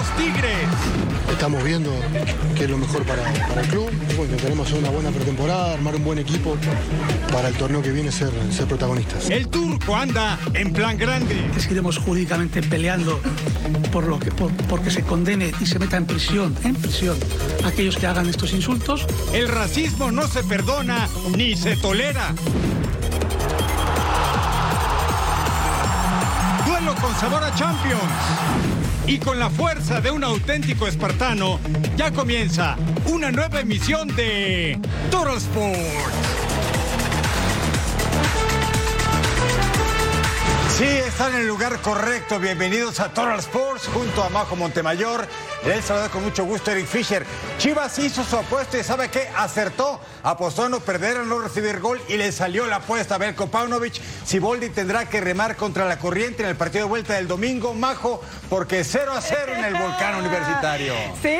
Los tigres. Estamos viendo qué es lo mejor para, para el club. Bueno, queremos hacer una buena pretemporada, armar un buen equipo para el torneo que viene ser, ser protagonistas. El turco anda en plan grande. Seguiremos jurídicamente peleando por lo que por, porque se condene y se meta en prisión, en prisión, aquellos que hagan estos insultos. El racismo no se perdona ni se tolera. Duelo con sabor a Champions. Y con la fuerza de un auténtico espartano, ya comienza una nueva emisión de Total Sports. Sí, están en el lugar correcto. Bienvenidos a Total Sports junto a Majo Montemayor. Les saluda con mucho gusto Eric Fisher. Chivas hizo su apuesta y ¿sabe qué? Acertó. Apostó a no perder, a no recibir gol y le salió la apuesta a Belko Paunovic. Siboldi tendrá que remar contra la corriente en el partido de vuelta del domingo, Majo, porque 0 a 0 en el Volcán Universitario. Sí,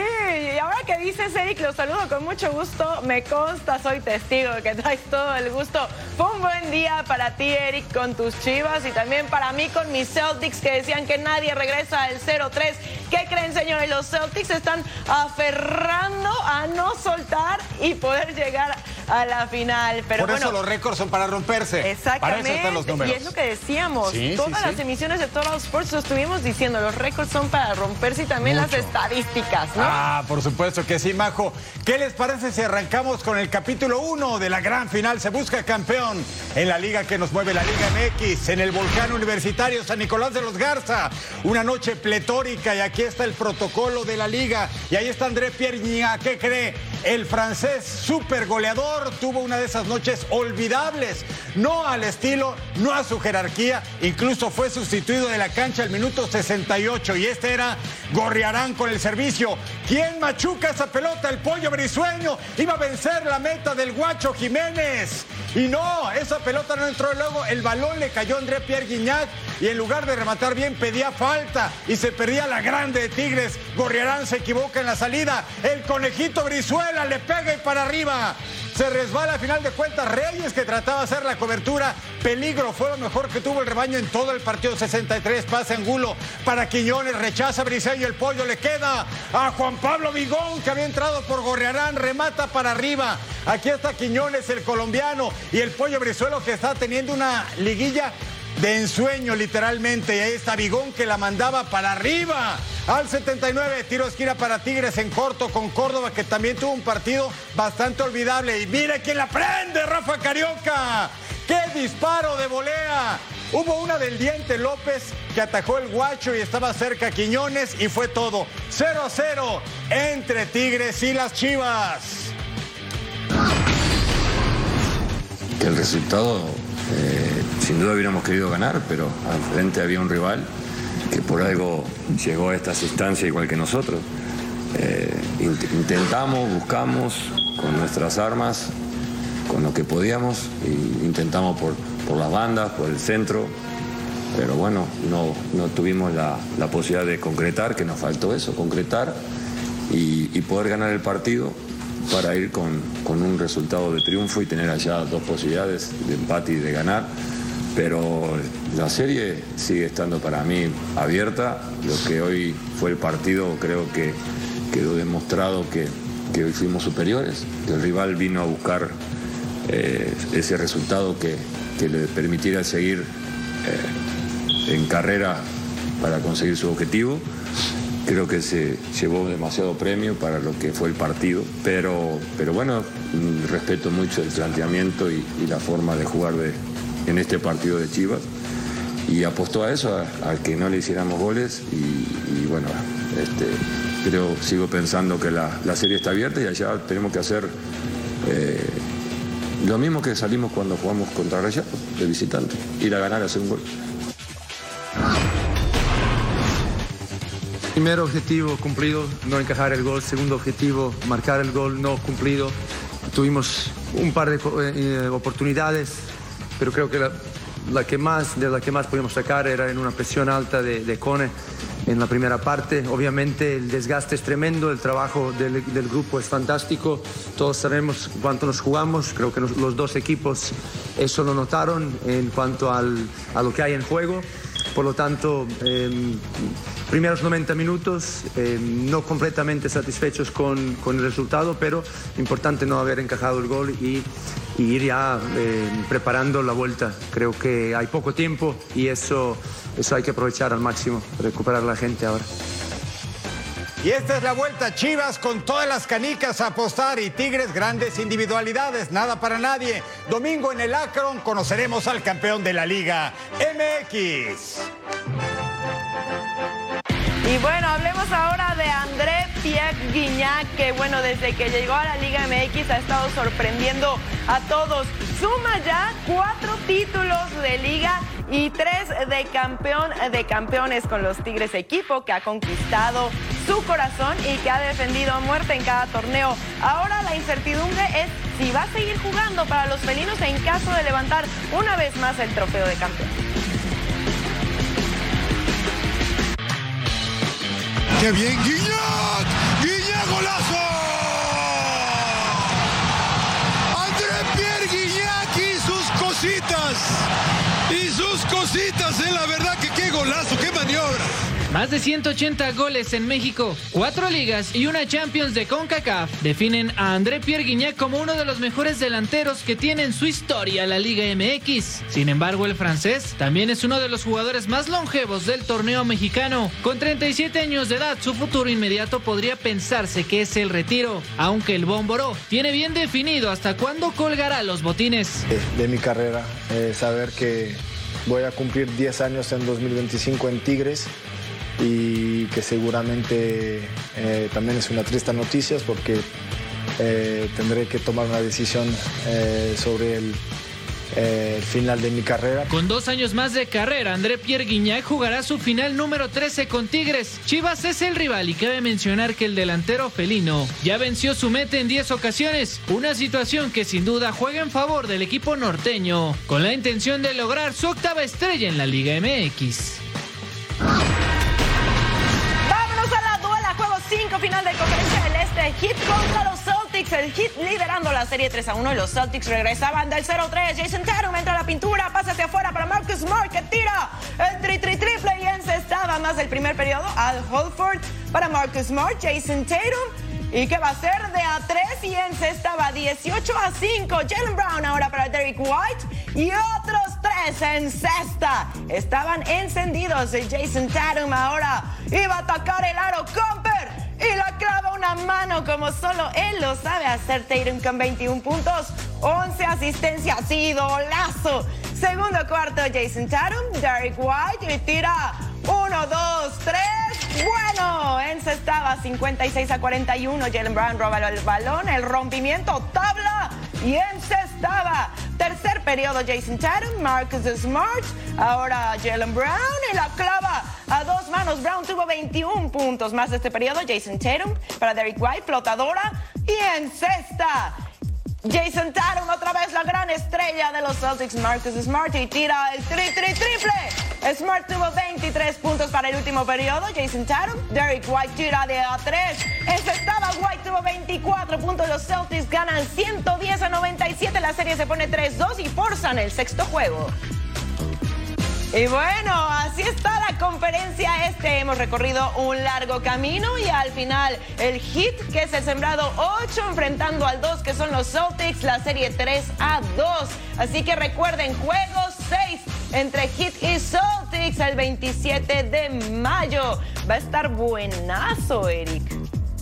y ahora que dices, Eric, los saludo con mucho gusto. Me consta, soy testigo que traes todo el gusto. Fue un buen día para ti, Eric, con tus chivas y también para mí con mis Celtics que decían que nadie regresa al 0-3. ¿Qué creen, señores? Los Celtics están aferrando a no soltar y poder llegar a la final. Pero Por eso bueno, los récords son para romperse. Exactamente. Para eso están los números. Y es lo que decíamos. Sí, Todas sí. las emisiones de Total Sports lo estuvimos diciendo. Los récords son para romperse y también las estadísticas, ¿no? Ah, por supuesto que sí, Majo. ¿Qué les parece si arrancamos con el capítulo 1 de la gran final? Se busca campeón en la liga que nos mueve la Liga MX, en el Volcán Universitario San Nicolás de los Garza. Una noche pletórica y aquí está el protocolo de la liga. Y ahí está André Pierre. ¿Qué cree? El francés super goleador tuvo una de esas noches olvidables. No al estilo, no a su jerarquía. Incluso fue sustituido de la cancha al minuto 68. Y este era Gorriarán con el servicio. ¿Quién machuca esa pelota? El pollo brisueño. Iba a vencer la meta del guacho Jiménez. Y no, esa pelota no entró luego. El balón le cayó a André Pierre Guignac. Y en lugar de rematar bien, pedía falta. Y se perdía la grande de Tigres. Gorriarán se equivoca en la salida. El conejito Brizuela le pega y para arriba. Se resbala a final de cuentas Reyes que trataba de hacer la cobertura. Peligro fue lo mejor que tuvo el rebaño en todo el partido 63. Pasa Angulo para Quiñones, rechaza Briseño, el pollo le queda a Juan Pablo Vigón que había entrado por Gorriarán, remata para arriba. Aquí está Quiñones, el colombiano, y el pollo Brizuelo que está teniendo una liguilla de ensueño literalmente. Y ahí está Vigón que la mandaba para arriba. Al 79, tiro esquina para Tigres en corto con Córdoba que también tuvo un partido bastante olvidable. Y mire quién la prende, Rafa Carioca. ¡Qué disparo de volea! Hubo una del Diente López que atajó el guacho y estaba cerca Quiñones y fue todo. 0 a 0 entre Tigres y las Chivas. el resultado, eh, sin duda hubiéramos querido ganar, pero al frente había un rival que por algo llegó a estas instancias igual que nosotros. Eh, int- intentamos, buscamos con nuestras armas, con lo que podíamos, e intentamos por, por las bandas, por el centro, pero bueno, no, no tuvimos la, la posibilidad de concretar, que nos faltó eso, concretar y, y poder ganar el partido para ir con, con un resultado de triunfo y tener allá dos posibilidades de empate y de ganar. Pero la serie sigue estando para mí abierta. Lo que hoy fue el partido creo que quedó demostrado que, que hoy fuimos superiores, el rival vino a buscar eh, ese resultado que, que le permitiera seguir eh, en carrera para conseguir su objetivo creo que se llevó demasiado premio para lo que fue el partido, pero, pero bueno, respeto mucho el planteamiento y, la forma de jugar de, en este partido de Chivas y apostó a eso, a, que no le hiciéramos goles y, bueno, este, creo, sigo pensando que la, serie está abierta y allá tenemos que hacer eh, lo mismo que salimos cuando jugamos contra Rayados, de visitante, ir a ganar, hacer un gol. Primer objetivo cumplido, no encajar el gol. Segundo objetivo, marcar el gol no cumplido. Tuvimos un par de eh, oportunidades, pero creo que la, que más, de la que más pudimos sacar era en una presión alta de, de Cone en la primera parte. Obviamente el desgaste es tremendo, el trabajo del, grupo es fantástico, todos sabemos cuánto nos jugamos, creo que los, dos equipos eso lo notaron en cuanto a lo que hay en juego. Por lo tanto, em, primeros 90 minutos, em, no completamente satisfechos con, con, el resultado, pero importante no haber encajado el gol y, ir ya em, preparando la vuelta. Creo que hay poco tiempo y eso, eso hay que aprovechar al máximo, recuperar la gente ahora. Y esta es la vuelta, Chivas con todas las canicas a apostar y Tigres grandes individualidades, nada para nadie. Domingo en el Akron conoceremos al campeón de la Liga MX. Y bueno, hablemos ahora de André Pierre Guignac, que bueno, desde que llegó a la Liga MX ha estado sorprendiendo a todos. Suma ya cuatro títulos de liga y tres de campeón de campeones con los Tigres, equipo que ha conquistado su corazón y que ha defendido a muerte en cada torneo. Ahora la incertidumbre es si va a seguir jugando para los felinos en caso de levantar una vez más el trofeo de campeón. ¡Qué bien, Guiñac! ¡Guiñac, golazo! André Pierre Guiñac y sus cositas. Y sus cositas, eh, la verdad que qué golazo. Más de 180 goles en México, cuatro ligas y una Champions de CONCACAF definen a André Pierre Guignac como uno de los mejores delanteros que tiene en su historia la Liga MX. Sin embargo, el francés también es uno de los jugadores más longevos del torneo mexicano. Con 37 años de edad, su futuro inmediato podría pensarse que es el retiro, aunque el Bómboro tiene bien definido hasta cuándo colgará los botines. De, mi carrera, eh, saber que voy a cumplir 10 años en 2025 en Tigres y que seguramente eh, también es una triste noticia porque eh, tendré que tomar una decisión eh, sobre el, final de mi carrera. Con dos años más de carrera, André Pierre Guignac jugará su final número 13 con Tigres. Chivas es el rival y cabe mencionar que el delantero felino ya venció su meta en 10 ocasiones, una situación que sin duda juega en favor del equipo norteño, con la intención de lograr su octava estrella en la Liga MX. Final de conferencia del Este. Hit contra los Celtics. El Hit liderando la serie 3 a 1 y los Celtics regresaban del 0-3. Jason Tatum entra a la pintura, pasa hacia afuera para Marcus Smart que tira el tri tri triple y encestaba más del primer periodo al Holford para Marcus Smart. Jason Tatum ¿Y qué va a ser? De a 3 y encestaba 18 a 5. Jalen Brown ahora para Derek White. Y otros 3 en cesta. Estaban encendidos. Jason Tatum ahora iba a atacar el aro. Comper y la clava una mano como solo él lo sabe hacer. Tatum con 21 puntos, 11 asistencias y lazo. Segundo cuarto, Jason Tatum, Derek White y tira 1, 2, 3. Bueno, encestaba 56 a 41. Jalen Brown roba el balón, el rompimiento, tabla Tercer periodo, Jason Tatum, Marcus Smart, ahora Jalen Brown y la clava a dos manos. Brown tuvo 21 puntos más de este periodo. Jason Tatum para Derek White, flotadora y en cesta. Jason Tatum, otra vez la gran estrella de los Celtics, Marcus Smart, y tira el tri, tri, triple. Smart tuvo 23 puntos para el último periodo. Jason Tatum, Derek White tira de A3. Ese estaba White, tuvo 24 puntos. Los Celtics ganan 110 a 97. La serie se pone 3-2 y forzan el sexto juego. Y bueno, así está la conferencia este. Hemos recorrido un largo camino y al final el hit que es el sembrado 8 enfrentando al 2 que son los Celtics, la serie 3 a 2. Así que recuerden, juegos 6 entre Hit y Celtics el 27 de mayo. Va a estar buenazo, Eric.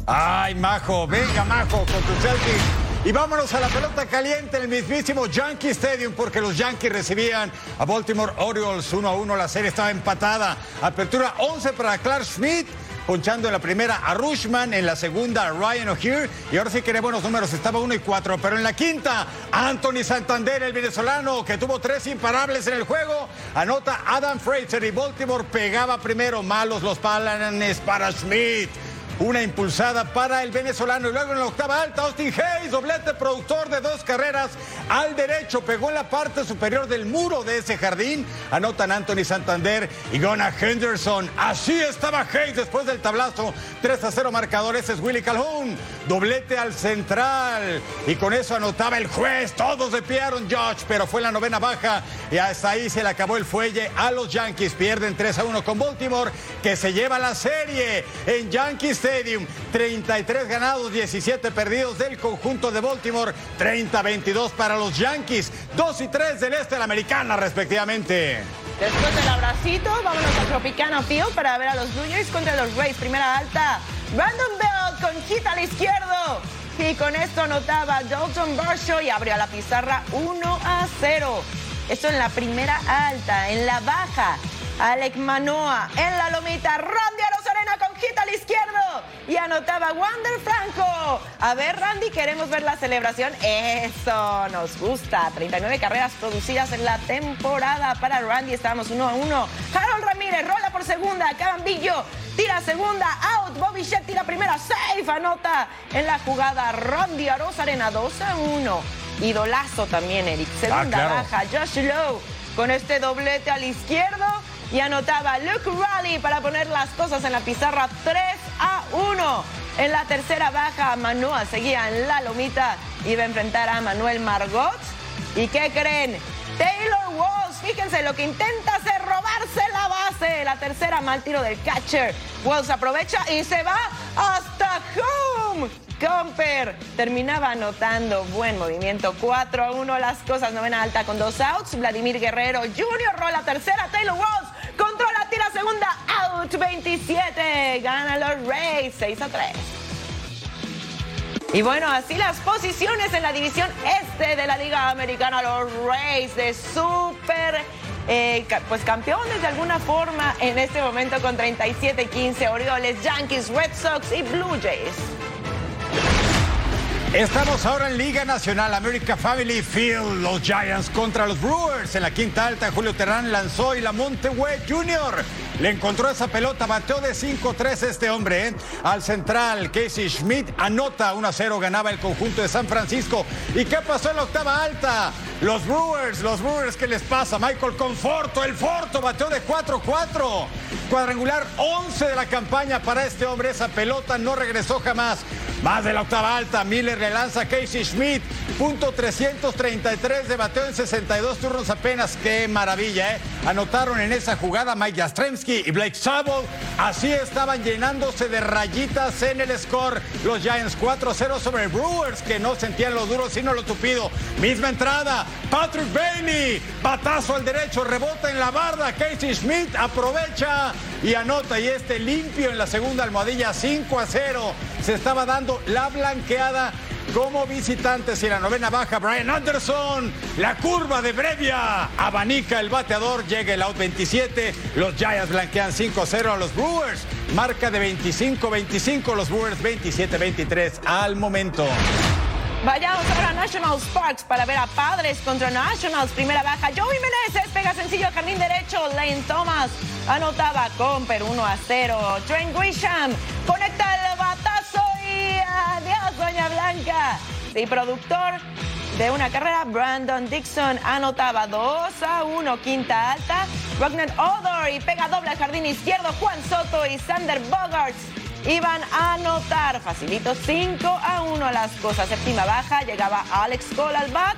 Ay, Majo, venga, Majo, con tu Celtics. Y vámonos a la pelota caliente en el mismísimo Yankee Stadium porque los Yankees recibían a Baltimore Orioles 1 a 1. La serie estaba empatada. Apertura 11 para Clark Schmidt ponchando en la primera a Rushman, en la segunda a Ryan O'Hear, y ahora sí que buenos números, estaba 1 y 4, pero en la quinta, Anthony Santander, el venezolano, que tuvo tres imparables en el juego, anota Adam Fraser y Baltimore pegaba primero, malos los palanes para Schmidt. Una impulsada para el venezolano. Y luego en la octava alta, Austin Hayes, doblete productor de dos carreras al derecho. Pegó en la parte superior del muro de ese jardín. Anotan Anthony Santander y Gona Henderson. Así estaba Hayes después del tablazo. 3 a 0 marcador. Ese es Willy Calhoun. Doblete al central. Y con eso anotaba el juez. Todos de pie Josh, pero fue la novena baja. Y hasta ahí se le acabó el fuelle a los Yankees. Pierden 3 a 1 con Baltimore, que se lleva la serie en Yankees Stadium. 33 ganados, 17 perdidos del conjunto de Baltimore. 30-22 para los Yankees. 2 y 3 del este de la americana, respectivamente. Después del abracito, vámonos a Tropicana Field para ver a los Jays contra los Rays. Primera alta, Brandon Bell con hit al izquierdo. Y con esto anotaba Dalton Barshaw y abrió la pizarra 1 a 0. Esto en la primera alta, en la baja. Alec Manoa en la lomita. Randy Arozarena con hit al izquierdo. Y anotaba Wander Franco. A ver, Randy, queremos ver la celebración. Eso nos gusta. 39 carreras producidas en la temporada para Randy. Estábamos 1 a 1. Harold Ramírez rola por segunda. Cabambillo tira segunda. Out. Bobby Shett tira primera. Safe. Anota en la jugada. Randy Arozarena 2 a 1. Idolazo también, Eric. Segunda baja. Josh Lowe con este doblete al izquierdo y anotaba Luke Raleigh para poner las cosas en la pizarra 3 a 1. En la tercera baja, Manoa seguía en la lomita, iba a enfrentar a Manuel Margot. ¿Y qué creen? Taylor Walls, fíjense lo que intenta hacer, robarse la base. La tercera mal tiro del catcher. Walls aprovecha y se va hasta home. Comper terminaba anotando buen movimiento 4 a 1 las cosas novena alta con dos outs Vladimir Guerrero Jr. rola tercera Taylor Walls tira segunda out 27 gana los Rays 6 a 3 y bueno, así las posiciones en la división este de la Liga Americana, los Rays de super eh, pues campeones de alguna forma en este momento con 37-15, Orioles, Yankees, Red Sox y Blue Jays. Estamos ahora en Liga Nacional America Family Field. Los Giants contra los Brewers. En la quinta alta, Julio Terán lanzó y la Monteway Jr. le encontró esa pelota. Bateó de 5-3 este hombre. ¿eh? Al central, Casey Schmidt anota 1-0. Ganaba el conjunto de San Francisco. ¿Y qué pasó en la octava alta? Los Brewers, los Brewers, ¿qué les pasa? Michael Conforto, el Forto bateó de 4-4. Cuadrangular 11 de la campaña para este hombre. Esa pelota no regresó jamás. Más de la octava alta, Miller le lanza Casey Schmidt. Punto 333 de bateo en 62 turnos apenas. Qué maravilla, ¿eh? Anotaron en esa jugada Mike Y Blake Sabo. Así estaban llenándose de rayitas en el score. Los Giants 4-0 sobre Brewers, que no sentían lo duro sino lo tupido. Misma entrada, Patrick Bailey. Batazo al derecho, rebota en la barda. Casey Schmidt aprovecha y anota. Y este limpio en la segunda almohadilla 5 a 0. Se estaba dando la blanqueada como visitantes y la novena baja Brian Anderson. La curva de Brevia abanica el bateador, llega el out 27. Los Giants blanquean 5-0 a los Brewers. Marca de 25-25, los Brewers 27-23 al momento. Vayamos ahora a National Sparks para ver a Padres contra Nationals. Primera baja, Joey Meneses pega sencillo jardín derecho. Lane Thomas anotaba Comper 1 a 0. Trent Grisham conecta el adiós, Doña Blanca. Y productor de una carrera, Brandon Dixon anotaba 2 a 1, quinta alta. Wagner Odor y pega doble al jardín izquierdo. Juan Soto y Sander Bogarts iban a anotar. Facilito 5 a 1 las cosas. Séptima baja, llegaba Alex Cole al bat.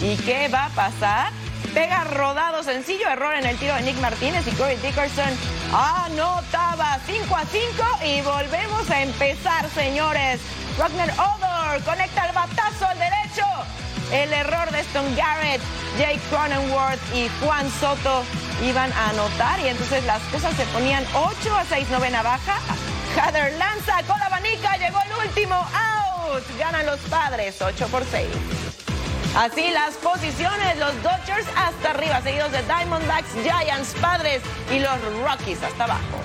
¿Y qué va a pasar? Pega rodado sencillo, error en el tiro de Nick Martínez y Corey Dickerson anotaba 5 a 5 y volvemos a empezar, señores. Wagner Odor conecta el batazo al derecho. El error de Stone Garrett, Jake Cronenworth y Juan Soto iban a anotar y entonces las cosas se ponían 8 a 6 novena baja. Heather lanza con la abanica, llegó el último out. Ganan los padres 8 por 6. Así las posiciones, los Dodgers hasta arriba, seguidos de Diamondbacks, Giants, Padres y los Rockies hasta abajo.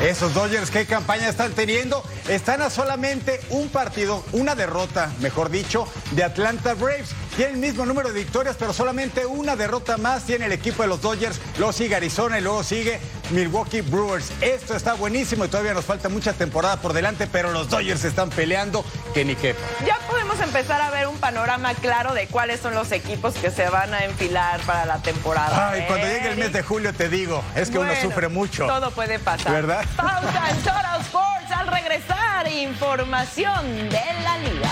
Esos Dodgers, ¿qué campaña están teniendo? Están a solamente un partido, una derrota, mejor dicho, de Atlanta Braves. Tiene el mismo número de victorias, pero solamente una derrota más tiene el equipo de los Dodgers. Luego sigue Arizona y luego sigue Milwaukee Brewers. Esto está buenísimo y todavía nos falta mucha temporada por delante, pero los Dodgers están peleando que ni. Podemos empezar a ver un panorama claro de cuáles son los equipos que se van a enfilar para la temporada. Ay, cuando llegue el mes de julio te digo, es que uno sufre mucho. Todo puede pasar. ¿Verdad? Pausa en Total Sports al regresar. Información de la liga.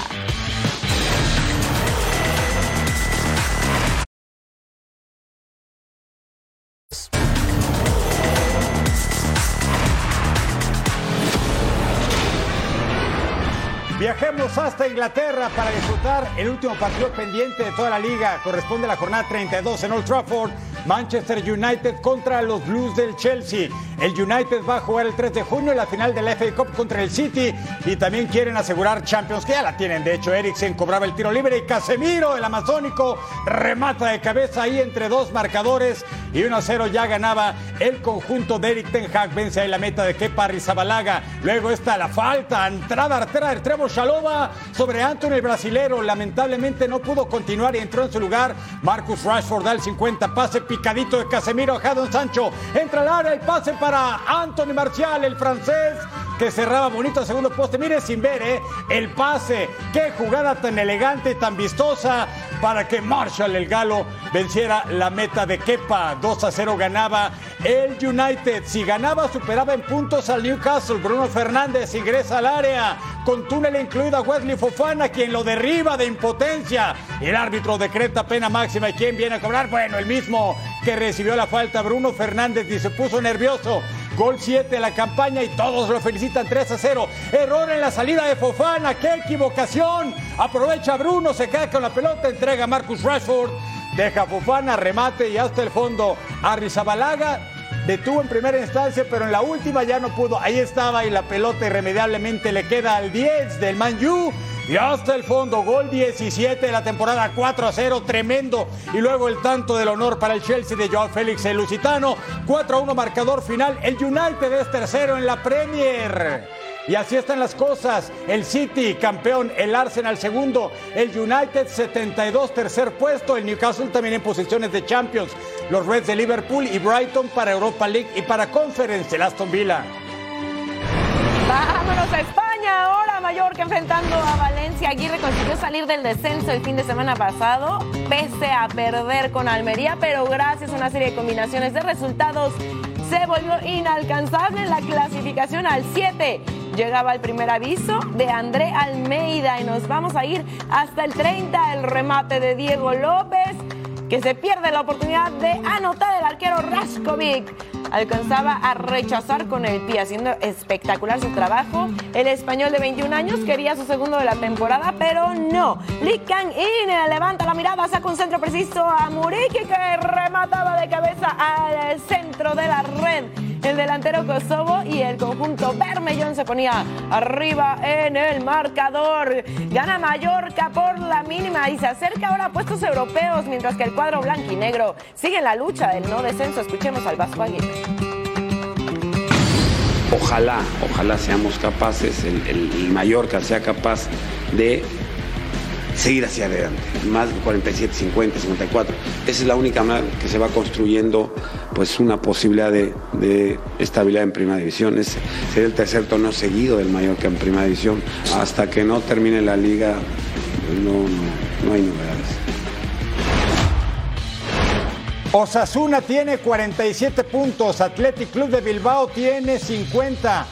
Viajemos hasta Inglaterra para disfrutar el último partido pendiente de toda la liga. Corresponde a la jornada 32 en Old Trafford. Manchester United contra los Blues del Chelsea. El United va a jugar el 3 de junio en la final de la FA Cup contra el City y también quieren asegurar Champions, que ya la tienen. De hecho, Eriksen cobraba el tiro libre y Casemiro, el amazónico, remata de cabeza ahí entre dos marcadores y 1 a 0 ya ganaba el conjunto de Eric Ten Hag. Vence ahí la meta de Kepa Arrizabalaga. Luego está la falta, entrada artera del Trevo Chalova sobre Anthony el brasilero. Lamentablemente no pudo continuar y entró en su lugar Marcus Rashford da el 50, pase picadito de Casemiro Jadon Sancho. Entra al área el pase para Anthony Marcial, el francés, que cerraba bonito el segundo poste. Mire sin ver, ¿eh? El pase. Qué jugada tan elegante tan vistosa para que Marshall, el galo, venciera la meta de Kepa. 2 a 0 ganaba el United. Si ganaba, superaba en puntos al Newcastle. Bruno Fernández ingresa al área con túnel incluido a Wesley Fofana, quien lo derriba de impotencia. El árbitro decreta pena máxima. ¿Y quién viene a cobrar? Bueno, el mismo que recibió la falta, Bruno Fernández, y se puso nervioso. Gol 7 de la campaña y todos lo felicitan 3 a 0. Error en la salida de Fofana, qué equivocación. Aprovecha Bruno, se queda con la pelota, entrega a Marcus Rashford. Deja a Fofana, remate y hasta el fondo. Arrizabalaga detuvo en primera instancia, pero en la última ya no pudo. Ahí estaba y la pelota irremediablemente le queda al 10 del Man U. Y hasta el fondo, gol 17 de la temporada 4 a 0, tremendo. Y luego el tanto del honor para el Chelsea de Joao Félix, el lusitano. 4 a 1 marcador final. El United es tercero en la Premier. Y así están las cosas. El City, campeón, el Arsenal segundo, el United 72, tercer puesto, el Newcastle también en posiciones de Champions, los Reds de Liverpool y Brighton para Europa League y para Conference, el Aston Villa. Vámonos a España ahora, Mallorca enfrentando a Valencia. Aguirre consiguió salir del descenso el fin de semana pasado, pese a perder con Almería, pero gracias a una serie de combinaciones de resultados se volvió inalcanzable en la clasificación al 7. Llegaba el primer aviso de André Almeida y nos vamos a ir hasta el 30, el remate de Diego López que se pierde la oportunidad de anotar el arquero Raskovic. Alcanzaba a rechazar con el pie, haciendo espectacular su trabajo. El español de 21 años quería su segundo de la temporada, pero no. Lee Kang In levanta la mirada, saca un centro preciso a Muriqui, que remataba de cabeza al centro de la red. El delantero Kosovo y el conjunto Bermellón se ponía arriba en el marcador. Gana Mallorca por la mínima y se acerca ahora a puestos europeos, mientras que el cuadro blanquinegro sigue en la lucha del no descenso. Escuchemos al Vasco Aguirre. Ojalá, ojalá seamos capaces, el, el- Mallorca sea capaz de seguir hacia adelante, más de 47, 50, 54. Esa es la única manera que se va construyendo pues una posibilidad de, de estabilidad en primera división. Es, sería el tercer torneo seguido del Mallorca en primera división. Hasta que no termine la liga, no, no, no hay novedades. Osasuna tiene 47 puntos, Athletic Club de Bilbao tiene 50.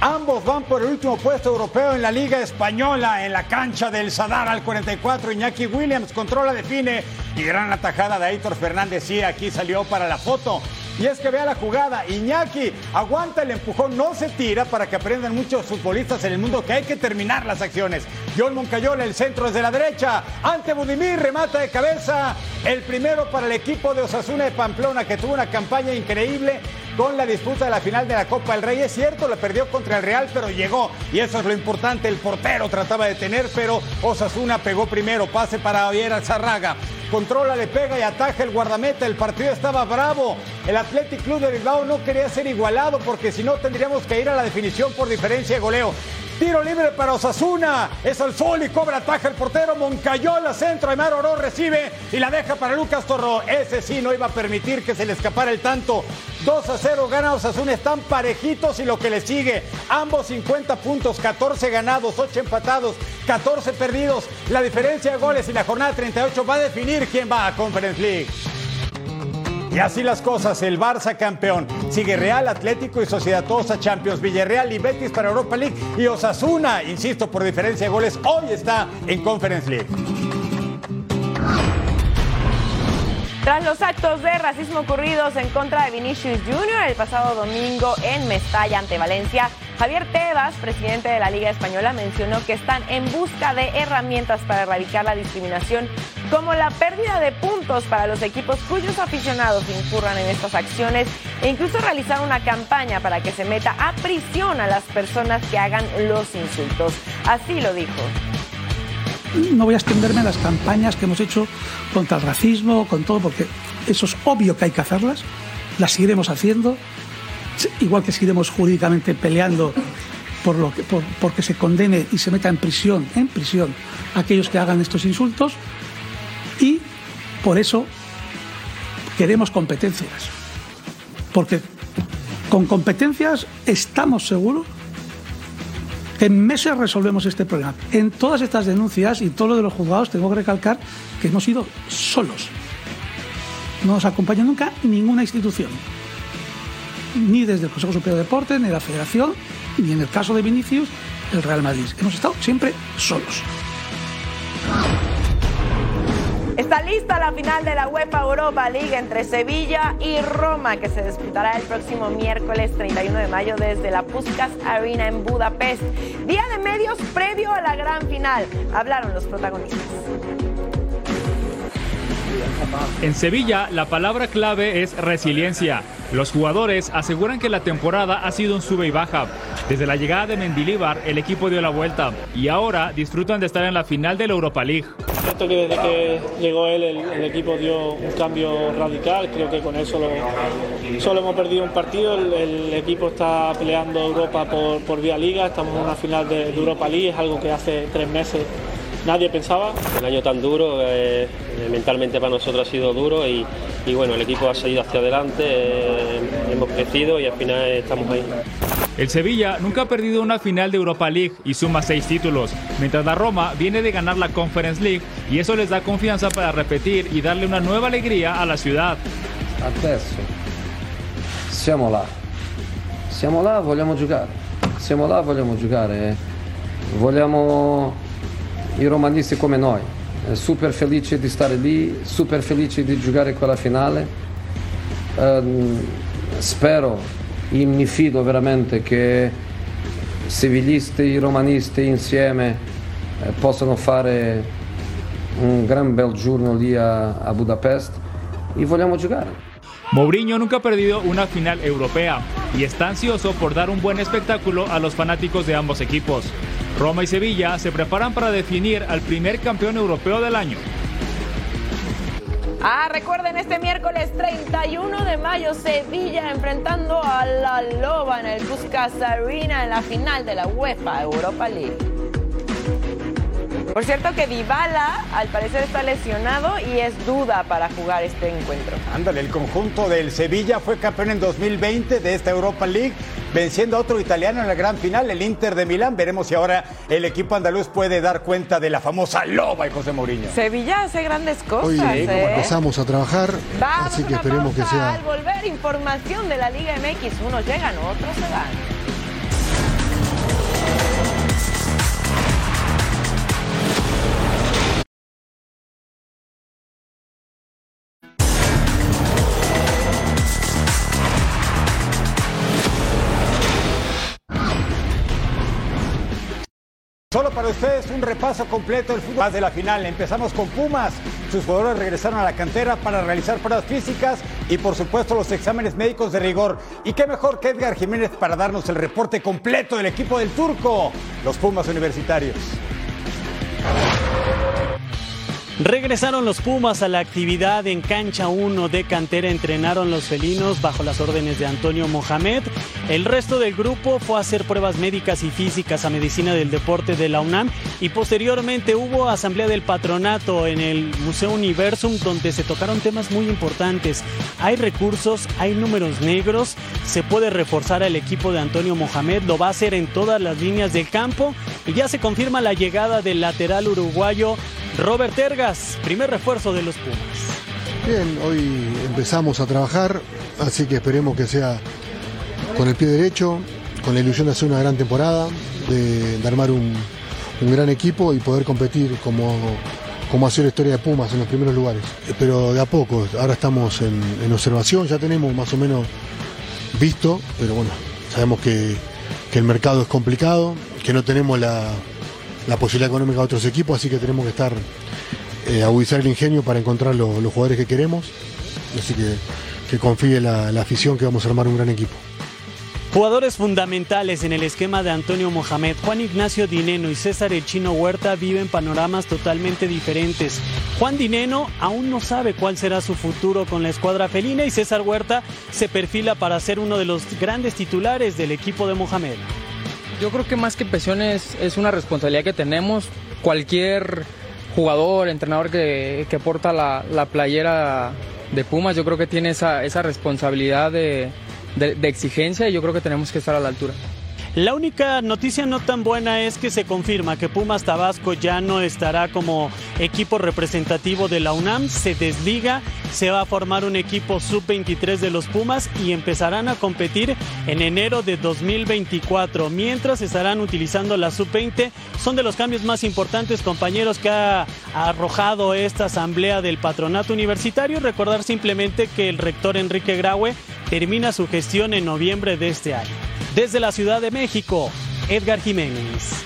Ambos van por el último puesto europeo en la Liga Española, en la cancha del Sadar al 44. Iñaki Williams controla, define y gran atajada de Aitor Fernández. Sí, aquí salió para la foto. Y es que vea la jugada, Iñaki aguanta el empujón, no se tira para que aprendan muchos futbolistas en el mundo que hay que terminar las acciones. John Moncayola, el centro desde la derecha, ante Budimir, remata de cabeza, el primero para el equipo de Osasuna de Pamplona que tuvo una campaña increíble con la disputa de la final de la Copa del Rey. Es cierto, la perdió contra el Real, pero llegó. Y eso es lo importante. El portero trataba de tener, pero Osasuna pegó primero. Pase para Javier Zarraga. Controla, le pega y ataja el guardameta. El partido estaba bravo. El Athletic Club de Bilbao no quería ser igualado porque si no tendríamos que ir a la definición por diferencia de goleo. Tiro libre para Osasuna. Es al sol y cobra ataja el portero. Moncayola, centro. Aymar Oro recibe y la deja para Lucas Torro. Ese sí no iba a permitir que se le escapara el tanto. 2 a 0 gana Osasuna. Están parejitos y lo que le sigue. Ambos 50 puntos, 14 ganados, 8 empatados, 14 perdidos. La diferencia de goles y la jornada 38 va a definir quién va a Conference League. Y así las cosas, el Barça campeón. Sigue Real, Atlético y Sociedad Tosa Champions, Villarreal y Betis para Europa League. Y Osasuna, insisto, por diferencia de goles, hoy está en Conference League. Tras los actos de racismo ocurridos en contra de Vinicius Jr. el pasado domingo en Mestalla ante Valencia, Javier Tebas, presidente de la Liga Española, mencionó que están en busca de herramientas para erradicar la discriminación, como la pérdida de puntos para los equipos cuyos aficionados incurran en estas acciones e incluso realizar una campaña para que se meta a prisión a las personas que hagan los insultos. Así lo dijo. No voy a extenderme a las campañas que hemos hecho contra el racismo, con todo, porque eso es obvio que hay que hacerlas, las seguiremos haciendo, igual que seguiremos jurídicamente peleando por lo que, por, porque se condene y se meta en prisión, en prisión, aquellos que hagan estos insultos, y por eso queremos competencias, porque con competencias estamos seguros en meses resolvemos este problema. En todas estas denuncias y todo lo de los juzgados tengo que recalcar que hemos ido solos. No nos acompaña nunca ninguna institución. Ni desde el Consejo Superior de Deportes, ni la Federación, ni en el caso de Vinicius, el Real Madrid. Hemos estado siempre solos. Está lista la final de la UEFA Europa League entre Sevilla y Roma, que se disputará el próximo miércoles 31 de mayo desde la Puskas Arena en Budapest. Día de medios previo a la gran final. Hablaron los protagonistas. En Sevilla, la palabra clave es resiliencia. Los jugadores aseguran que la temporada ha sido un sube y baja. Desde la llegada de Mendilíbar, el equipo dio la vuelta y ahora disfrutan de estar en la final de la Europa League. Que desde que llegó él, el, equipo dio un cambio radical. Creo que con eso solo, hemos perdido un partido. El, equipo está peleando Europa por, vía liga. Estamos en una final de, de Europa League, es algo que hace tres meses nadie pensaba. Un año tan duro, eh, mentalmente para nosotros ha sido duro y, bueno, el equipo ha seguido hacia adelante, eh, hemos crecido y al final estamos ahí. El Sevilla nunca ha perdido una final de Europa League y suma seis títulos, mientras la Roma viene de ganar la Conference League y eso les da confianza para repetir y darle una nueva alegría a la ciudad. Adesso siamo là, siamo là, vogliamo giocare, siamo là, vogliamo giocare, vogliamo i romanisti come noi, super felici di stare lì, super felici di giocare quella finale. Uh, spero e mi fido veramente che seviglisti e romanisti insieme eh, possano fare un gran bel giorno lì a, a Budapest e vogliamo giocare. Mourinho nunca ha perdido una final europea y está ansioso por dar un buen espectáculo a los fanáticos de ambos equipos. Roma y Sevilla se preparan para definir al primer campeón europeo del año. Ah, recuerden este miércoles 31 de mayo Sevilla enfrentando a la Loba en el Puskas Arena en la final de la UEFA Europa League. Por cierto que Dybala al parecer está lesionado y es duda para jugar este encuentro. Ándale, el conjunto del Sevilla fue campeón en 2020 de esta Europa League, venciendo a otro italiano en la gran final, el Inter de Milán. Veremos si ahora el equipo andaluz puede dar cuenta de la famosa loba de José Mourinho. Sevilla hace grandes cosas. Hoy ¿eh? empezamos a trabajar, así que esperemos que sea. Al volver información de la Liga MX, unos llegan, otros se van. Solo para ustedes un repaso completo del fútbol de la final. Empezamos con Pumas. Sus jugadores regresaron a la cantera para realizar pruebas físicas y por supuesto los exámenes médicos de rigor. Y qué mejor que Edgar Jiménez para darnos el reporte completo del equipo del Turco, los Pumas Universitarios. Regresaron los Pumas a la actividad en cancha 1 de cantera, entrenaron los felinos bajo las órdenes de Antonio Mohamed. El resto del grupo fue a hacer pruebas médicas y físicas a medicina del deporte de la UNAM. Y posteriormente hubo asamblea del patronato en el Museo Universum donde se tocaron temas muy importantes. Hay recursos, hay números negros, se puede reforzar al equipo de Antonio Mohamed, lo va a hacer en todas las líneas del campo. Y ya se confirma la llegada del lateral uruguayo Robert Ergas, primer refuerzo de los Pumas. Bien, hoy empezamos a trabajar, así que esperemos que sea con el pie derecho, con la ilusión de hacer una gran temporada, de, armar un, un, gran equipo y poder competir como, como ha sido la historia de Pumas en los primeros lugares. Pero de a poco, ahora estamos en, en observación, ya tenemos más o menos visto, pero bueno, sabemos que, que el mercado es complicado, que no tenemos la, la posibilidad económica de otros equipos, así que tenemos que estar eh, agudizar el ingenio para encontrar lo, los jugadores que queremos. Así que que confíe la, la afición que vamos a armar un gran equipo. Jugadores fundamentales en el esquema de Antonio Mohamed, Juan Ignacio Dineno y César El Chino Huerta viven panoramas totalmente diferentes. Juan Dineno aún no sabe cuál será su futuro con la escuadra felina y César Huerta se perfila para ser uno de los grandes titulares del equipo de Mohamed. Yo creo que más que presión es, es una responsabilidad que tenemos. Cualquier jugador, entrenador que, que porta la, la, playera de Pumas, yo creo que tiene esa, esa responsabilidad de, de, de exigencia y yo creo que tenemos que estar a la altura. La única noticia no tan buena es que se confirma que Pumas Tabasco ya no estará como equipo representativo de la UNAM, se desliga, se va a formar un equipo sub-23 de los Pumas y empezarán a competir en enero de 2024, mientras estarán utilizando la sub-20. Son de los cambios más importantes, compañeros, que ha arrojado esta asamblea del patronato universitario. Recordar simplemente que el rector Enrique Graue termina su gestión en noviembre de este año. Desde la Ciudad de México, Edgar Jiménez.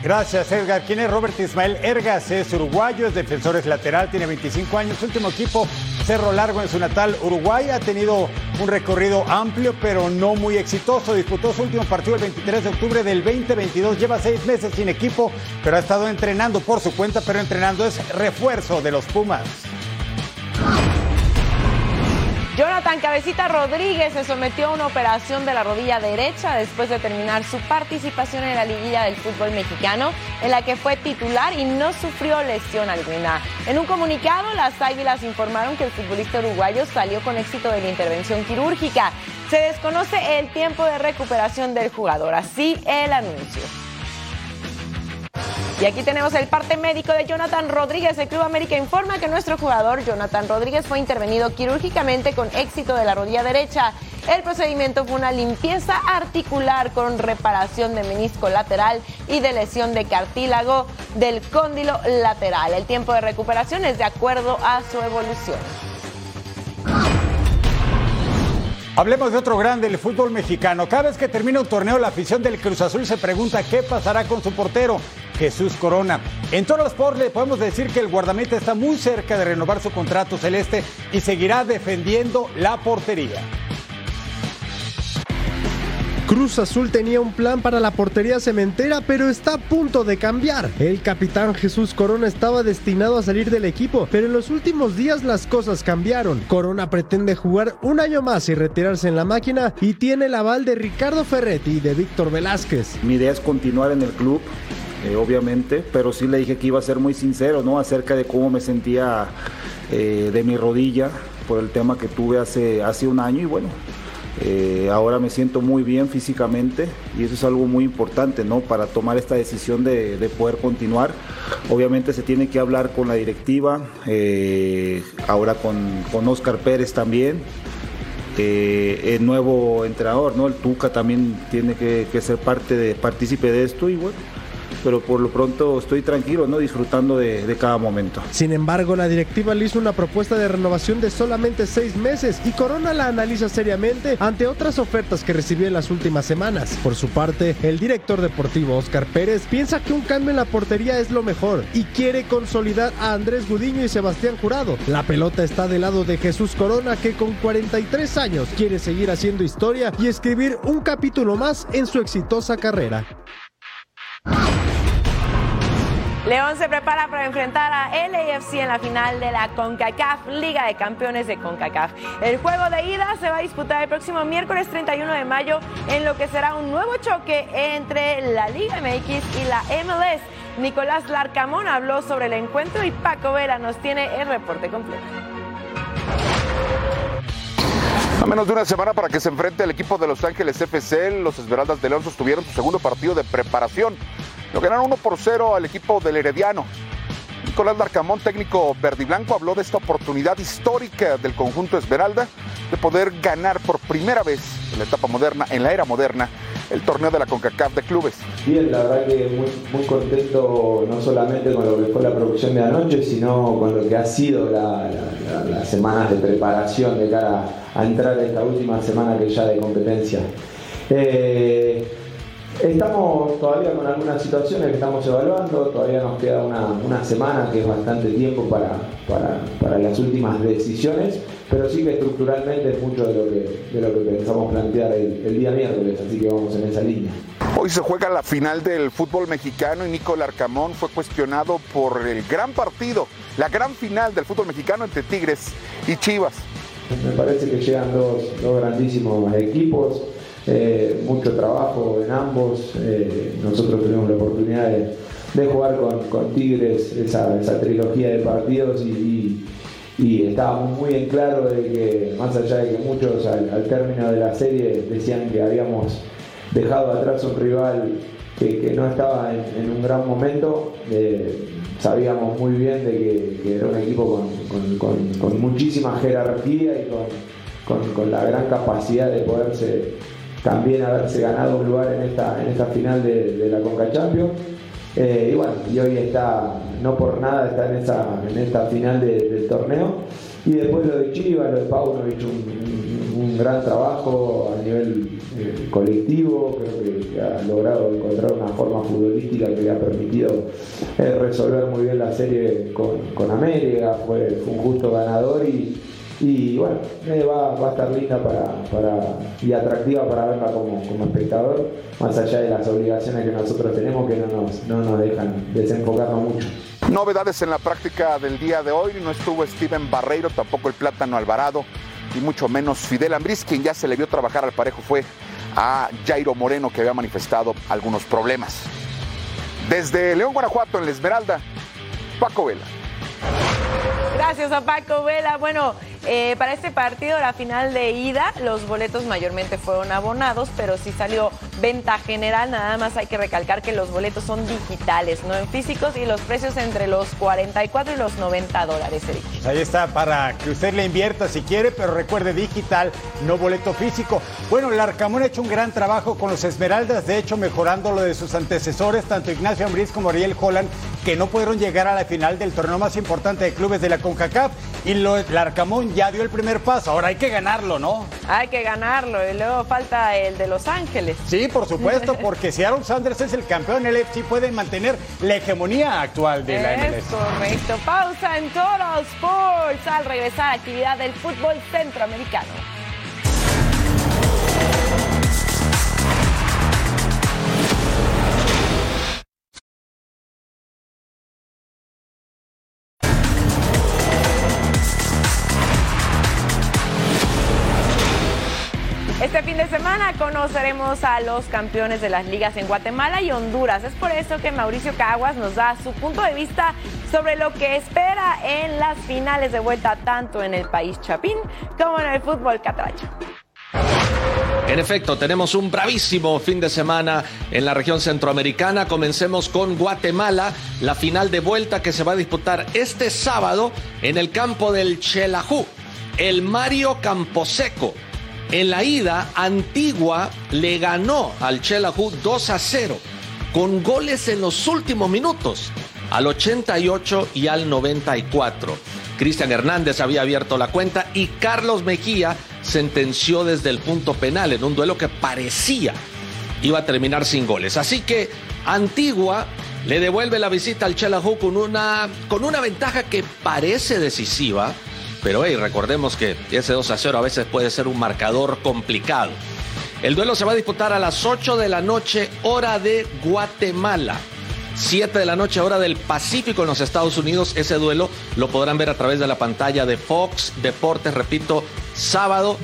Gracias, Edgar. ¿Quién es Robert Ismael Ergas? Es uruguayo, es defensor, es lateral, tiene 25 años. Su último equipo, Cerro Largo, en su natal Uruguay. Ha tenido un recorrido amplio, pero no muy exitoso. Disputó su último partido el 23 de octubre del 2022. Lleva seis meses sin equipo, pero ha estado entrenando por su cuenta, pero entrenando es refuerzo de los Pumas. Jonathan Cabecita Rodríguez se sometió a una operación de la rodilla derecha después de terminar su participación en la liguilla del fútbol mexicano, en la que fue titular y no sufrió lesión alguna. En un comunicado, las Águilas informaron que el futbolista uruguayo salió con éxito de la intervención quirúrgica. Se desconoce el tiempo de recuperación del jugador, así el anuncio. Y aquí tenemos el parte médico de Jonathan Rodríguez. El Club América informa que nuestro jugador Jonathan Rodríguez fue intervenido quirúrgicamente con éxito de la rodilla derecha. El procedimiento fue una limpieza articular con reparación de menisco lateral y de lesión de cartílago del cóndilo lateral. El tiempo de recuperación es de acuerdo a su evolución. Hablemos de otro grande del fútbol mexicano. Cada vez que termina un torneo, la afición del Cruz Azul se pregunta qué pasará con su portero, Jesús Corona. En todos los sports le podemos decir que el guardameta está muy cerca de renovar su contrato celeste y seguirá defendiendo la portería. Cruz Azul tenía un plan para la portería cementera, pero está a punto de cambiar. El capitán Jesús Corona estaba destinado a salir del equipo, pero en los últimos días las cosas cambiaron. Corona pretende jugar un año más y retirarse en la máquina y tiene el aval de Ricardo Ferretti y de Víctor Velázquez. Mi idea es continuar en el club. Eh, obviamente, pero sí le dije que iba a ser muy sincero, ¿no? Acerca de cómo me sentía eh, de mi rodilla por el tema que tuve hace, hace un año y bueno, eh, ahora me siento muy bien físicamente y eso es algo muy importante, ¿no? Para tomar esta decisión de, de poder continuar. Obviamente se tiene que hablar con la directiva, eh, ahora con, con Oscar Pérez también. Eh, el nuevo entrenador, ¿no? El Tuca también tiene que, que ser parte de, partícipe de esto y bueno, pero por lo pronto estoy tranquilo, ¿no? disfrutando de, de cada momento. Sin embargo, la directiva le hizo una propuesta de renovación de solamente seis meses y Corona la analiza seriamente ante otras ofertas que recibió en las últimas semanas. Por su parte, el director deportivo Oscar Pérez piensa que un cambio en la portería es lo mejor y quiere consolidar a Andrés Gudiño y Sebastián Jurado. La pelota está del lado de Jesús Corona que con 43 años quiere seguir haciendo historia y escribir un capítulo más en su exitosa carrera. León se prepara para enfrentar a LAFC en la final de la CONCACAF, Liga de Campeones de CONCACAF. El juego de ida se va a disputar el próximo miércoles 31 de mayo en lo que será un nuevo choque entre la Liga MX y la MLS. Nicolás Larcamón habló sobre el encuentro y Paco Vera nos tiene el reporte completo. Menos de una semana para que se enfrente el equipo de Los Ángeles FC, los Esmeraldas de León sostuvieron su segundo partido de preparación. Lo ganaron 1 por 0 al equipo del Herediano. Nicolás Larcamón, técnico verde y blanco, habló de esta oportunidad histórica del conjunto Esmeralda de poder ganar por primera vez en la etapa moderna, en la era moderna, el torneo de la CONCACAF de clubes. Bien, la verdad que muy, contento no solamente con lo que fue la producción de anoche, sino con lo que ha sido la, la, la, las semanas de preparación de cara a entrar a esta última semana que ya de competencia. Eh, Estamos todavía con algunas situaciones que estamos evaluando, todavía nos queda una, una semana que es bastante tiempo para, para, para, las últimas decisiones, pero sí que estructuralmente es mucho de lo que, de lo que pensamos plantear el, el día miércoles, así que vamos en esa línea. Hoy se juega la final del fútbol mexicano y Nico Larcamón fue cuestionado por el gran partido, la gran final del fútbol mexicano entre Tigres y Chivas. Me parece que llegan dos, dos grandísimos equipos eh, mucho trabajo en ambos. Eh, nosotros tuvimos la oportunidad de, jugar con, Tigres esa, trilogía de partidos y, estábamos muy en claro de que, más allá de que muchos al, término de la serie decían que habíamos dejado atrás un rival que, no estaba en, un gran momento, eh, sabíamos muy bien de que, era un equipo con muchísima jerarquía y con, la gran capacidad de poderse también haberse ganado un lugar en esta, en esta final de, la Conca Champions. Eh, y bueno, y hoy está, no por nada, está en, esa, en esta final de, del torneo. Y después lo de Chivas, lo de Paunovic, un, un, un gran trabajo a nivel eh, colectivo, creo que, que, ha logrado encontrar una forma futbolística que le ha permitido eh, resolver muy bien la serie con, con América, fue, fue un justo ganador y, y bueno, eh, va, va, a estar linda para, para, y atractiva para verla como, como, espectador, más allá de las obligaciones que nosotros tenemos que no nos, no nos dejan desenfocarnos mucho. Novedades en la práctica del día de hoy, no estuvo Steven Barreiro, tampoco el Plátano Alvarado, y mucho menos Fidel Ambriz, quien ya se le vio trabajar al parejo fue a Jairo Moreno, que había manifestado algunos problemas. Desde León, Guanajuato, en la Esmeralda, Paco Vela. Gracias a Paco Vela. Bueno, eh, para este partido, la final de ida, los boletos mayormente fueron abonados, pero sí salió venta general. Nada más hay que recalcar que los boletos son digitales, no en físicos, y los precios entre los 44 y los 90 dólares, Eric. Ahí está, para que usted le invierta si quiere, pero recuerde digital, no boleto físico. Bueno, el Arcamón ha hecho un gran trabajo con los Esmeraldas, de hecho, mejorando lo de sus antecesores, tanto Ignacio Ambriz como Ariel Holland, que no pudieron llegar a la final del torneo más importante de clubes de la CONCACAF. Y lo, el Arcamón ya dio el primer paso, ahora hay que ganarlo, ¿no? Hay que ganarlo, y luego falta el de Los Ángeles. Sí, por supuesto, porque si Aaron Sanders es el campeón, el FC puede mantener la hegemonía actual de la MLS. Correcto, pausa en Total Sports al regresar a actividad del fútbol centroamericano. Semana conoceremos a los campeones de las ligas en Guatemala y Honduras. Es por eso que Mauricio Caguas nos da su punto de vista sobre lo que espera en las finales de vuelta tanto en el país chapín como en el fútbol catracho. En efecto, tenemos un bravísimo fin de semana en la región centroamericana. Comencemos con Guatemala, la final de vuelta que se va a disputar este sábado en el campo del Chelajú, el Mario Camposeco. En la ida, Antigua le ganó al Chelajú 2 a 0. con goles en los últimos minutos, al 88 y al 94. Cristian Hernández había abierto la cuenta y Carlos Mejía sentenció desde el punto penal en un duelo que parecía iba a terminar sin goles. Así que Antigua le devuelve la visita al Chelahu con una, con una ventaja que parece decisiva, pero hey, recordemos que ese 2 a 0 a veces puede ser un marcador complicado. El duelo se va a disputar a las 8 de la noche, hora de Guatemala. 7 de la noche, hora del Pacífico en los Estados Unidos. Ese duelo lo podrán ver a través de la pantalla de Fox Deportes, repito, sábado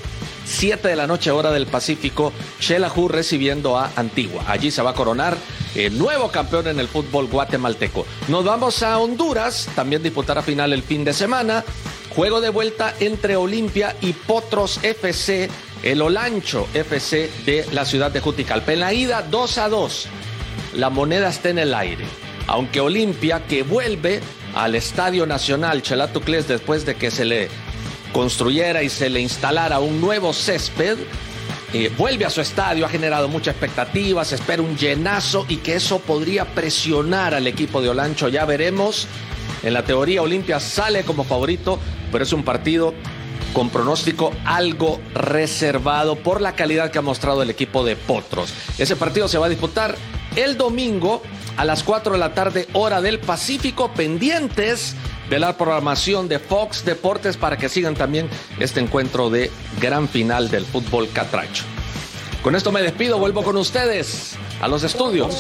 7 de la noche, hora del Pacífico, Shelahu recibiendo a Antigua. Allí se va a coronar el nuevo campeón en el fútbol guatemalteco. Nos vamos a Honduras, también disputará final el fin de semana. Juego de vuelta entre Olimpia y Potros FC, el Olancho FC de la ciudad de Juticalpa. En la ida 2 a 2, la moneda está en el aire. Aunque Olimpia, que vuelve al Estadio Nacional Chelatucles después de que se le construyera y se le instalara un nuevo césped, eh, vuelve a su estadio, ha generado mucha expectativa, se espera un llenazo y que eso podría presionar al equipo de Olancho. Ya veremos. En la teoría, Olimpia sale como favorito, pero es un partido con pronóstico algo reservado por la calidad que ha mostrado el equipo de Potros. Ese partido se va a disputar el domingo a las 4 de la tarde, hora del Pacífico, pendientes de la programación de Fox Deportes para que sigan también este encuentro de gran final del fútbol catracho. Con esto me despido, vuelvo con ustedes a los estudios.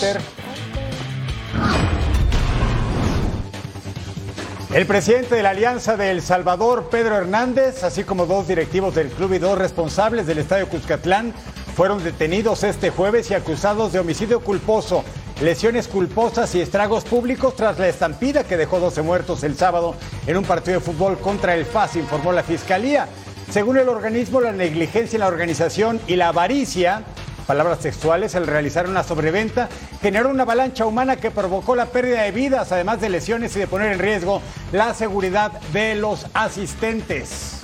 El presidente de la Alianza de El Salvador, Pedro Hernández, así como dos directivos del club y dos responsables del Estadio Cuscatlán, fueron detenidos este jueves y acusados de homicidio culposo lesiones culposas y estragos públicos tras la estampida que dejó 12 muertos el sábado en un partido de fútbol contra el FAS, informó la Fiscalía. Según el organismo, la negligencia en la organización y la avaricia, palabras textuales, al realizar una sobreventa, generó una avalancha humana que provocó la pérdida de vidas, además de lesiones y de poner en riesgo la seguridad de los asistentes.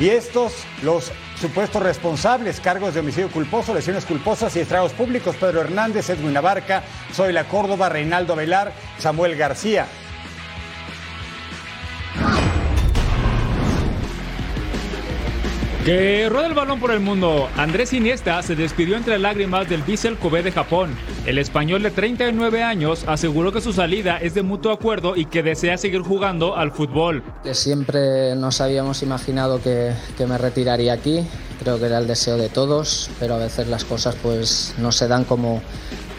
Y estos, los supuestos responsables, cargos de homicidio culposo, lesiones culposas y estragos públicos, Pedro Hernández, Edwin Abarca, Zoila Córdoba, Reinaldo Velar, Samuel García. Que rueda el balón por el mundo. Andrés Iniesta se despidió entre lágrimas del Vissel Kobe de Japón. El español de 39 años aseguró que su salida es de mutuo acuerdo y que desea seguir jugando al fútbol. Siempre nos habíamos imaginado que, me retiraría aquí. Creo que era el deseo de todos, pero a veces las cosas pues no se dan como,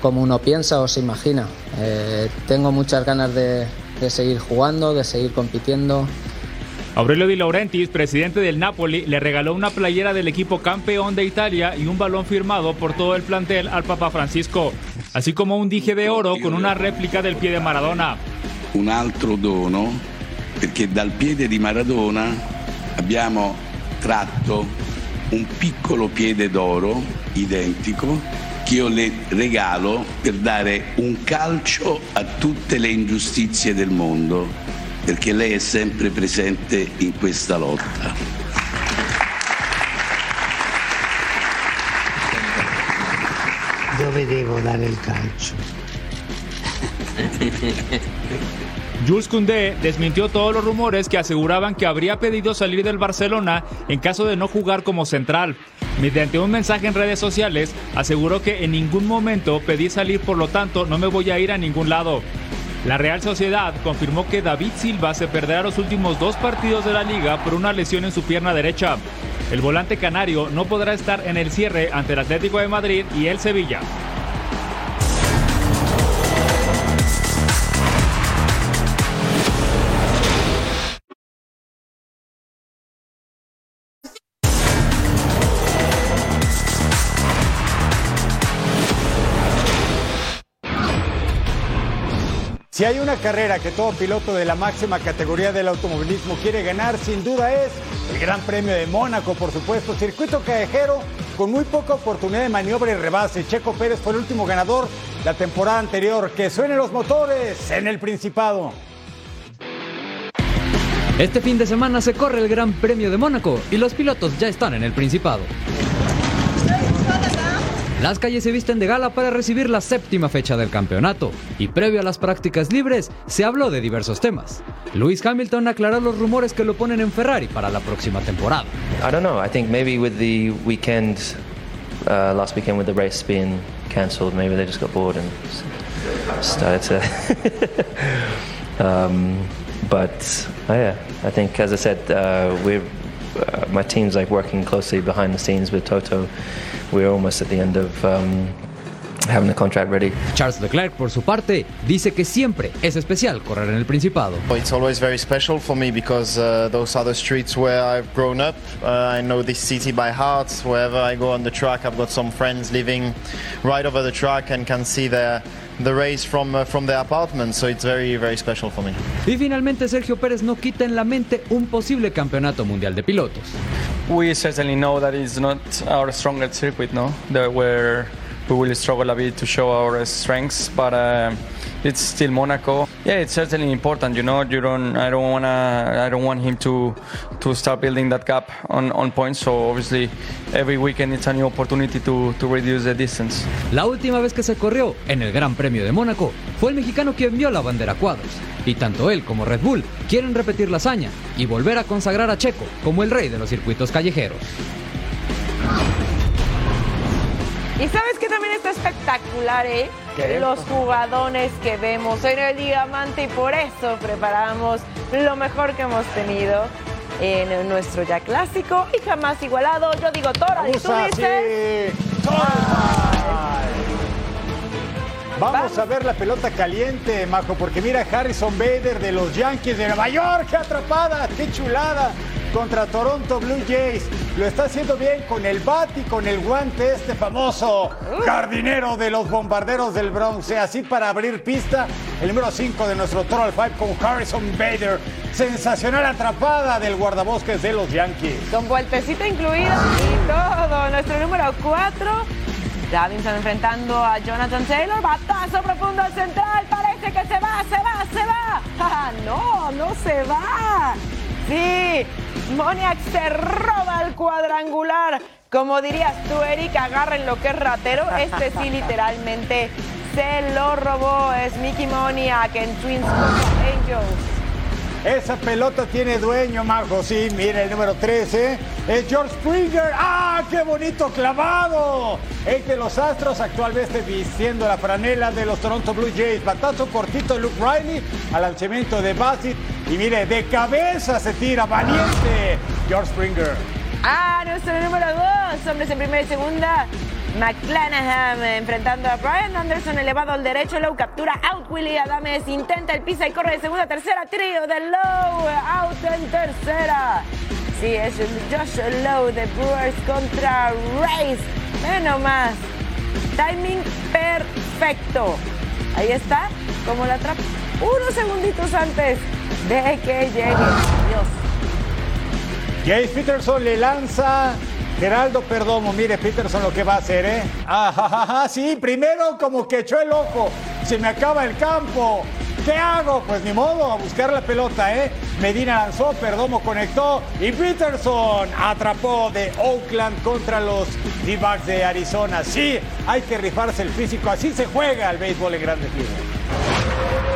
como uno piensa o se imagina. Eh, tengo muchas ganas de seguir jugando, de seguir compitiendo. Aurelio Di Laurentiis, presidente del Napoli, le regaló una playera del equipo campeón de Italia y un balón firmado por todo el plantel al Papa Francisco, así como un dije de oro con una réplica del pie de Maradona. Un altro dono, perché dal piede di Maradona abbiamo tratto un piccolo piede d'oro identico che io le regalo per dare un calcio a tutte le ingiustizie del mondo perché lei è sempre presente in questa lotta. Dove devo dare il calcio? Jules Koundé desmintió todos los rumores que aseguraban que habría pedido salir del Barcelona en caso de no jugar como central. Mediante un mensaje en redes sociales, aseguró que en ningún momento pedí salir, por lo tanto no me voy a ir a ningún lado. La Real Sociedad confirmó que David Silva se perderá los últimos dos partidos de la liga por una lesión en su pierna derecha. El volante canario no podrá estar en el cierre ante el Atlético de Madrid y el Sevilla. Si hay una carrera que todo piloto de la máxima categoría del automovilismo quiere ganar, sin duda es el Gran Premio de Mónaco, por supuesto. Circuito callejero con muy poca oportunidad de maniobra y rebase. Checo Pérez fue el último ganador la temporada anterior. Que suenen los motores en el Principado. Este fin de semana se corre el Gran Premio de Mónaco y los pilotos ya están en el Principado. Las calles se visten de gala para recibir la séptima fecha del campeonato y previo a las prácticas libres se habló de diversos temas. Lewis Hamilton aclaró los rumores que lo ponen en Ferrari para la próxima temporada. I don't know. I think maybe with the weekend, uh, last weekend with the race being cancelled, maybe they just got bored and started to. um, but oh yeah, I think as I said, uh, we're uh, my team's like working closely behind the scenes with Toto. We're almost at the end of. Um, having the contract ready. Charles Leclerc, por su parte, dice que siempre es especial correr en el Principado. It's always very special for me because uh, those are the streets where I've grown up. Uh, I know this city by heart. Wherever I go on the track, I've got some friends living right over the track and can see the the race from uh, from their apartment. So it's very very special for me. Y finalmente Sergio Pérez no quita en la mente un posible campeonato mundial de pilotos. We certainly know that it's not our strongest circuit, no, that where we will struggle a bit to show our strengths, but uh, it's still Monaco. Yeah, it's certainly important. You know, you don't. I don't wanna. I don't want him to to start building that gap on, on points. So obviously, every weekend it's a new opportunity to to reduce the distance. La última vez que se corrió en el Gran Premio de Mónaco fue el mexicano quien vio la bandera a cuadros. Y tanto él como Red Bull quieren repetir la hazaña y volver a consagrar a Checo como el rey de los circuitos callejeros. Y sabes que también está espectacular, ¿eh? Los jugadores que vemos en el diamante y por eso preparamos lo mejor que hemos tenido en nuestro ya clásico y jamás igualado. Yo digo Toro y tú dices. sí. Vamos a ver la pelota caliente, Majo, porque mira Harrison Bader de los Yankees de Nueva York, qué atrapada, qué chulada contra Toronto Blue Jays. Lo está haciendo bien con el bat y con el guante este famoso jardinero de los bombarderos del Bronx. Así para abrir pista, el número 5 de nuestro Total Five con Harrison Bader. Sensacional atrapada del guardabosques de los Yankees. Con vueltecita incluida y todo. Nuestro número 4. Davinson enfrentando a Jonathan Taylor. Batazo profundo al central. Parece que se va, se va, se va. Ah, no, no se va. Sí, Moniac se roba el cuadrangular. Como dirías tú, Eric, agarren lo que es ratero. Este sí, literalmente se lo robó. Es Mickey Moniac en Twins Angels. Esa pelota tiene dueño, Majo. Sí, mira el número 13. Es George Springer. ¡Ah, qué bonito clavado! El de los Astros, actualmente vistiendo la franela de los Toronto Blue Jays. Batazo cortito de Luke Riley al lanzamiento de Bassett. Y mire, de cabeza se tira, valiente George Springer. Ah, nuestro número dos, hombres en primera y segunda. McClanahan enfrentando a Brian Anderson, elevado al derecho. Low captura out. Willie Adames intenta el pisa y corre de segunda tercera. Trío de Low, out en tercera. Sí, es Josh Low de Brewers contra Race. Menos más. Timing perfecto. Ahí está, como la atrapa. Unos segunditos antes de que llegue. Dios. Jace Peterson le lanza. Geraldo Perdomo, mire Peterson lo que va a hacer, ¿eh? Ajá, sí, primero como que echó el ojo. Se me acaba el campo. ¿Qué hago? Pues ni modo, a buscar la pelota, ¿eh? Medina lanzó, Perdomo conectó y Peterson atrapó de Oakland contra los D-backs de Arizona. Sí, hay que rifarse el físico, así se juega el béisbol en grandes ligas.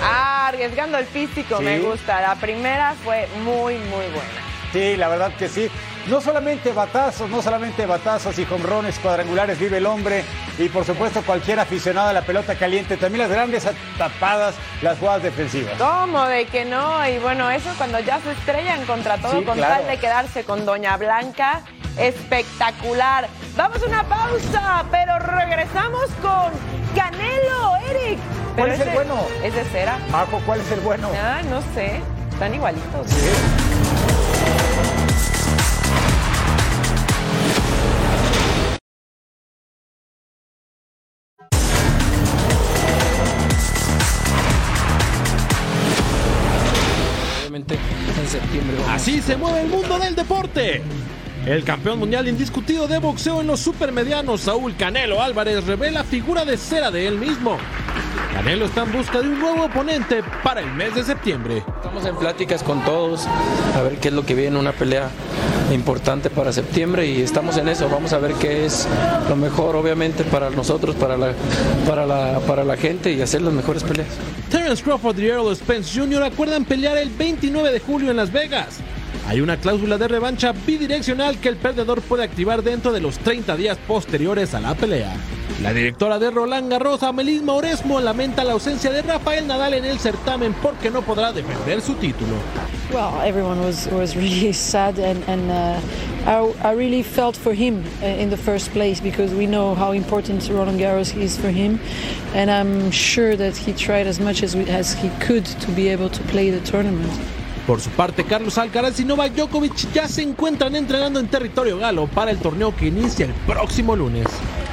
Ah, arriesgando el físico, Sí. me gusta. La primera fue muy, muy buena. Sí, la verdad que sí. No solamente batazos, no solamente batazos y jonrones cuadrangulares vive el hombre y por supuesto cualquier aficionado a la pelota caliente, también las grandes tapadas, las jugadas defensivas. ¿Cómo de que no? Y bueno, eso cuando ya se estrellan contra todo Sí, con claro. tal de quedarse con Doña Blanca. Espectacular. Vamos a una pausa, pero regresamos con Canelo, Eric. ¿Cuál es el bueno? Es de cera. Majo, ¿cuál es el bueno? Ah, no sé. Están igualitos. Obviamente en septiembre. Así se mueve el mundo del deporte. El campeón mundial indiscutido de boxeo en los supermedianos, Saúl Canelo Álvarez, revela figura de cera de él mismo. Canelo está en busca de un nuevo oponente para el mes de septiembre. Estamos en pláticas con todos a ver qué es lo que viene, una pelea importante para septiembre y estamos en eso. Vamos a ver qué es lo mejor, obviamente, para nosotros, para la, para la, para la gente y hacer las mejores peleas. Terence Crawford y Errol Spence Jr. acuerdan pelear el 29 de julio en Las Vegas. Hay una cláusula de revancha bidireccional que el perdedor puede activar dentro de los 30 días posteriores a la pelea. La directora de Roland Garros, Amelie Mauresmo, lamenta la ausencia de Rafael Nadal en el certamen porque no podrá defender su título. Well, everyone was, was really sad, and, and uh, I, I really felt for him uh, in the first place because we know how important Roland Garros is for him, and I'm sure that he tried as much as, we, as he could to be able to play the tournament. Por su parte, Carlos Alcaraz y Novak Djokovic ya se encuentran entrenando en territorio galo para el torneo que inicia el próximo lunes.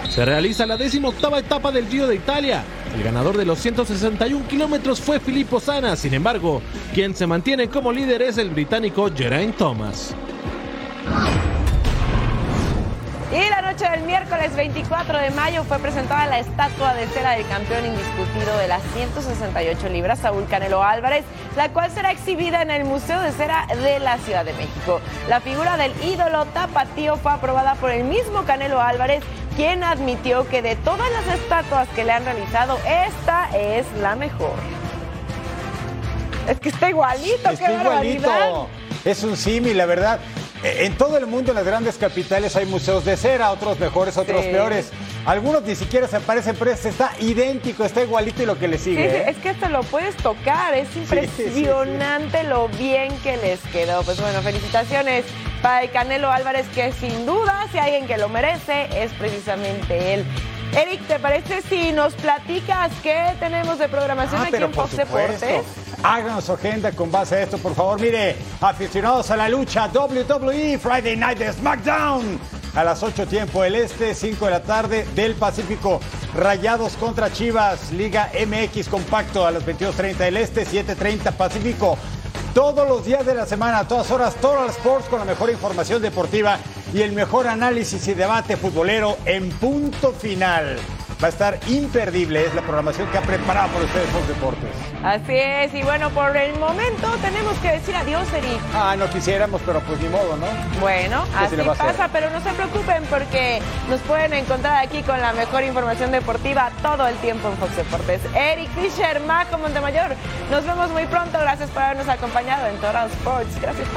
Se realiza la octava etapa del Giro de Italia. El ganador de los 161 kilómetros fue Filippo Sana, sin embargo, quien se mantiene como líder es el británico Geraint Thomas. Y la noche del miércoles 24 de mayo fue presentada la estatua de cera del campeón indiscutido de las 168 libras, Saúl Canelo Álvarez, la cual será exhibida en el Museo de Cera de la Ciudad de México. La figura del ídolo tapatío fue aprobada por el mismo Canelo Álvarez, quien admitió que de todas las estatuas que le han realizado, esta es la mejor. Es que está igualito, está igualito. Es un símil, la verdad. En todo el mundo, en las grandes capitales, hay museos de cera, otros mejores, otros peores. Algunos ni siquiera se parecen, pero este está idéntico, está igualito y lo que le sigue. Sí, ¿eh? Es que hasta lo puedes tocar, es impresionante lo bien que les quedó. Pues bueno, felicitaciones para el Canelo Álvarez, que sin duda, si hay alguien que lo merece, es precisamente él. Eric, ¿te parece si nos platicas qué tenemos de programación Ah, aquí en Fox Deportes? Háganos su agenda con base a esto, por favor. Mire, aficionados a la lucha, WWE Friday Night de SmackDown. A las 8 tiempo del Este, 5 de la tarde del Pacífico. Rayados contra Chivas, Liga MX Compacto a las 22.30 del Este, 7.30 Pacífico. Todos los días de la semana, a todas horas, Total Sports con la mejor información deportiva y el mejor análisis y debate futbolero en punto final. Va a estar imperdible, es la programación que ha preparado por ustedes Fox Deportes. Así es, y bueno, por el momento tenemos que decir adiós, Eric. Ah, no quisiéramos, pero pues ni modo, ¿no? Bueno, ¿Qué se así pasa, pero no se preocupen porque nos pueden encontrar aquí con la mejor información deportiva todo el tiempo en Fox Deportes. Eric Fisher, Majo Montemayor, nos vemos muy pronto. Gracias por habernos acompañado en Total Sports. Gracias.